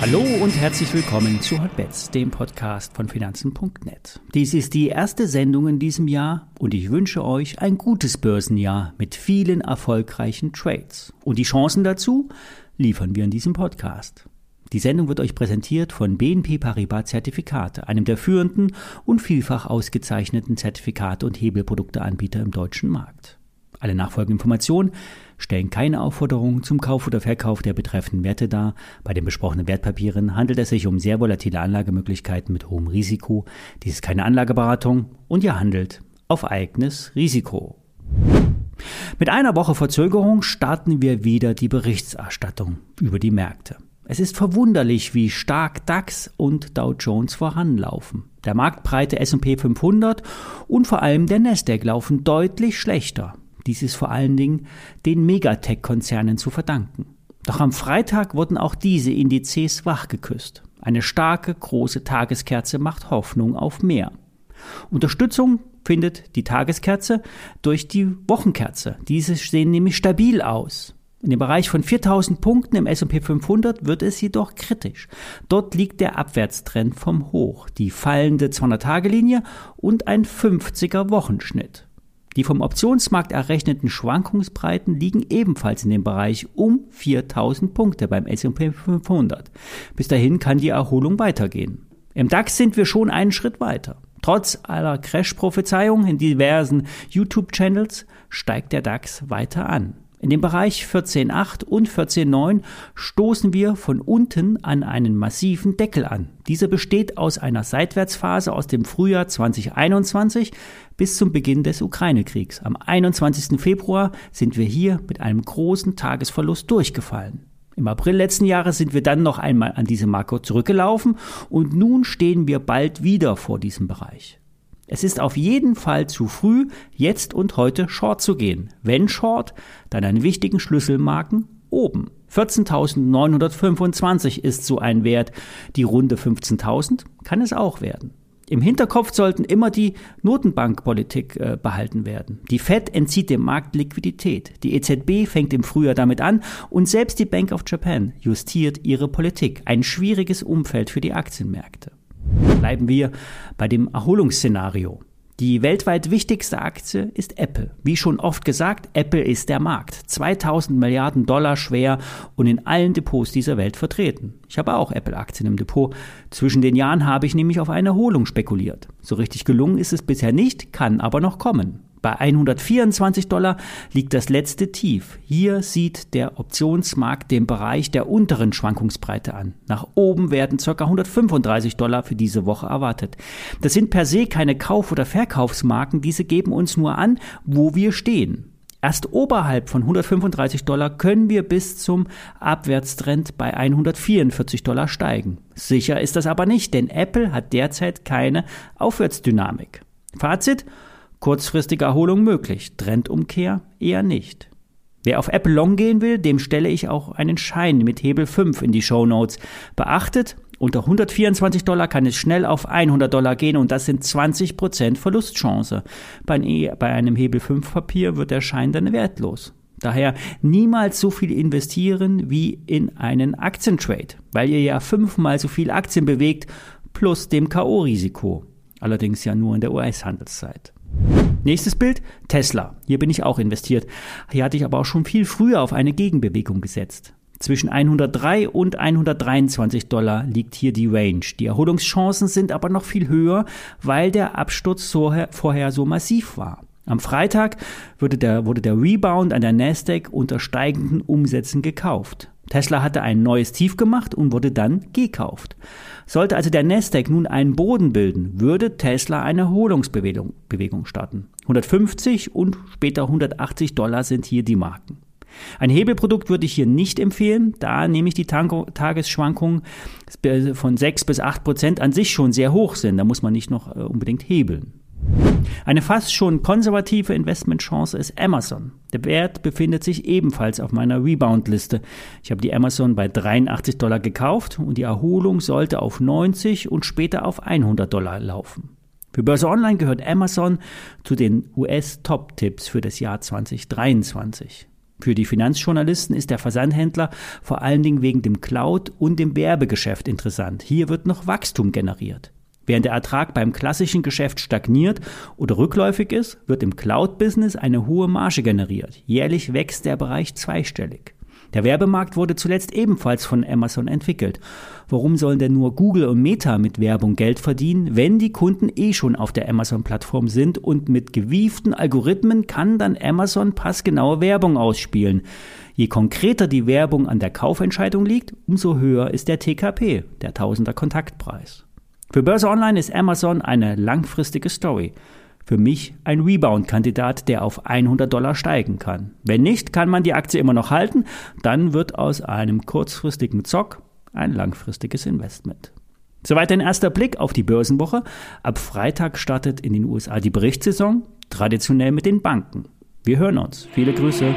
Hallo und herzlich willkommen zu Hotbets, dem Podcast von Finanzen.net. Dies ist die erste Sendung in diesem Jahr und ich wünsche euch ein gutes Börsenjahr mit vielen erfolgreichen Trades. Und die Chancen dazu liefern wir in diesem Podcast. Die Sendung wird euch präsentiert von BNP Paribas Zertifikate, einem der führenden und vielfach ausgezeichneten Zertifikate und Hebelprodukteanbieter im deutschen Markt. Alle nachfolgenden Informationen stellen keine Aufforderung zum Kauf oder Verkauf der betreffenden Werte dar. Bei den besprochenen Wertpapieren handelt es sich um sehr volatile Anlagemöglichkeiten mit hohem Risiko. Dies ist keine Anlageberatung und ihr handelt auf eigenes Risiko. Mit einer Woche Verzögerung starten wir wieder die Berichterstattung über die Märkte. Es ist verwunderlich, wie stark DAX und Dow Jones voranlaufen. Der marktbreite S&P 500 und vor allem der Nasdaq laufen deutlich schlechter. Dies ist vor allen Dingen den Megatech-Konzernen zu verdanken. Doch am Freitag wurden auch diese Indizes wachgeküsst. Eine starke, große Tageskerze macht Hoffnung auf mehr. Unterstützung findet die Tageskerze durch die Wochenkerze. Diese sehen nämlich stabil aus. In dem Bereich von 4000 Punkten im S&P 500 wird es jedoch kritisch. Dort liegt der Abwärtstrend vom Hoch, die fallende 200-Tage-Linie und ein 50er Wochenschnitt. Die vom Optionsmarkt errechneten Schwankungsbreiten liegen ebenfalls in dem Bereich um 4000 Punkte beim S&P 500. Bis dahin kann die Erholung weitergehen. Im DAX sind wir schon einen Schritt weiter. Trotz aller Crash-Prophezeiungen in diversen YouTube-Channels steigt der DAX weiter an. In dem Bereich 14.8 und 14.9 stoßen wir von unten an einen massiven Deckel an. Dieser besteht aus einer Seitwärtsphase aus dem Frühjahr 2021 bis zum Beginn des Ukraine-Kriegs. Am 21. Februar sind wir hier mit einem großen Tagesverlust durchgefallen. Im April letzten Jahres sind wir dann noch einmal an diese Marke zurückgelaufen und nun stehen wir bald wieder vor diesem Bereich. Es ist auf jeden Fall zu früh, jetzt und heute Short zu gehen. Wenn Short, dann an wichtigen Schlüsselmarken oben. 14.925 ist so ein Wert. Die Runde 15.000 kann es auch werden. Im Hinterkopf sollten immer die Notenbankpolitik äh, behalten werden. Die Fed entzieht dem Markt Liquidität. Die EZB fängt im Frühjahr damit an und selbst die Bank of Japan justiert ihre Politik. Ein schwieriges Umfeld für die Aktienmärkte. Bleiben wir bei dem Erholungsszenario. Die weltweit wichtigste Aktie ist Apple. Wie schon oft gesagt, Apple ist der Markt. 2000 Milliarden Dollar schwer und in allen Depots dieser Welt vertreten. Ich habe auch Apple-Aktien im Depot. Zwischen den Jahren habe ich nämlich auf eine Erholung spekuliert. So richtig gelungen ist es bisher nicht, kann aber noch kommen. Bei 124 Dollar liegt das letzte Tief. Hier sieht der Optionsmarkt den Bereich der unteren Schwankungsbreite an. Nach oben werden ca. 135 Dollar für diese Woche erwartet. Das sind per se keine Kauf- oder Verkaufsmarken, diese geben uns nur an, wo wir stehen. Erst oberhalb von 135 Dollar können wir bis zum Abwärtstrend bei 144 Dollar steigen. Sicher ist das aber nicht, denn Apple hat derzeit keine Aufwärtsdynamik. Fazit, Kurzfristige Erholung möglich, Trendumkehr eher nicht. Wer auf Apple Long gehen will, dem stelle ich auch einen Schein mit Hebel 5 in die Show Notes. Beachtet, unter 124 Dollar kann es schnell auf 100 Dollar gehen und das sind 20% Verlustchance. Bei, einem Hebel 5 Papier wird der Schein dann wertlos. Daher niemals so viel investieren wie in einen Aktientrade, weil ihr ja fünfmal so viel Aktien bewegt plus dem K.O.-Risiko. Allerdings ja nur in der US-Handelszeit. Nächstes Bild, Tesla. Hier bin ich auch investiert. Hier hatte ich aber auch schon viel früher auf eine Gegenbewegung gesetzt. Zwischen 103 und 123 Dollar liegt hier die Range. Die Erholungschancen sind aber noch viel höher, weil der Absturz vorher so massiv war. Am Freitag wurde der, wurde der Rebound an der Nasdaq unter steigenden Umsätzen gekauft. Tesla hatte ein neues Tief gemacht und wurde dann gekauft. Sollte also der Nasdaq nun einen Boden bilden, würde Tesla eine Erholungsbewegung Bewegung starten. 150 und später 180 Dollar sind hier die Marken. Ein Hebelprodukt würde ich hier nicht empfehlen, da nämlich die Tagesschwankungen von 6 bis 8 Prozent an sich schon sehr hoch sind. Da muss man nicht noch äh, unbedingt hebeln. Eine fast schon konservative Investmentchance ist Amazon. Der Wert befindet sich ebenfalls auf meiner Rebound-Liste. Ich habe die Amazon bei 83 Dollar gekauft und die Erholung sollte auf 90 und später auf 100 Dollar laufen. Für Börse Online gehört Amazon zu den US-Top-Tipps für das Jahr 2023. Für die Finanzjournalisten ist der Versandhändler vor allen Dingen wegen dem Cloud- und dem Werbegeschäft interessant. Hier wird noch Wachstum generiert. Während der Ertrag beim klassischen Geschäft stagniert oder rückläufig ist, wird im Cloud-Business eine hohe Marge generiert. Jährlich wächst der Bereich zweistellig. Der Werbemarkt wurde zuletzt ebenfalls von Amazon entwickelt. Warum sollen denn nur Google und Meta mit Werbung Geld verdienen, wenn die Kunden eh schon auf der Amazon-Plattform sind und mit gewieften Algorithmen kann dann Amazon passgenaue Werbung ausspielen. Je konkreter die Werbung an der Kaufentscheidung liegt, umso höher ist der TKP, der Tausender Kontaktpreis. Für Börse Online ist Amazon eine langfristige Story. Für mich ein Rebound-Kandidat, der auf 100 Dollar steigen kann. Wenn nicht, kann man die Aktie immer noch halten. Dann wird aus einem kurzfristigen Zock ein langfristiges Investment. Soweit ein erster Blick auf die Börsenwoche. Ab Freitag startet in den USA die Berichtssaison, traditionell mit den Banken. Wir hören uns. Viele Grüße.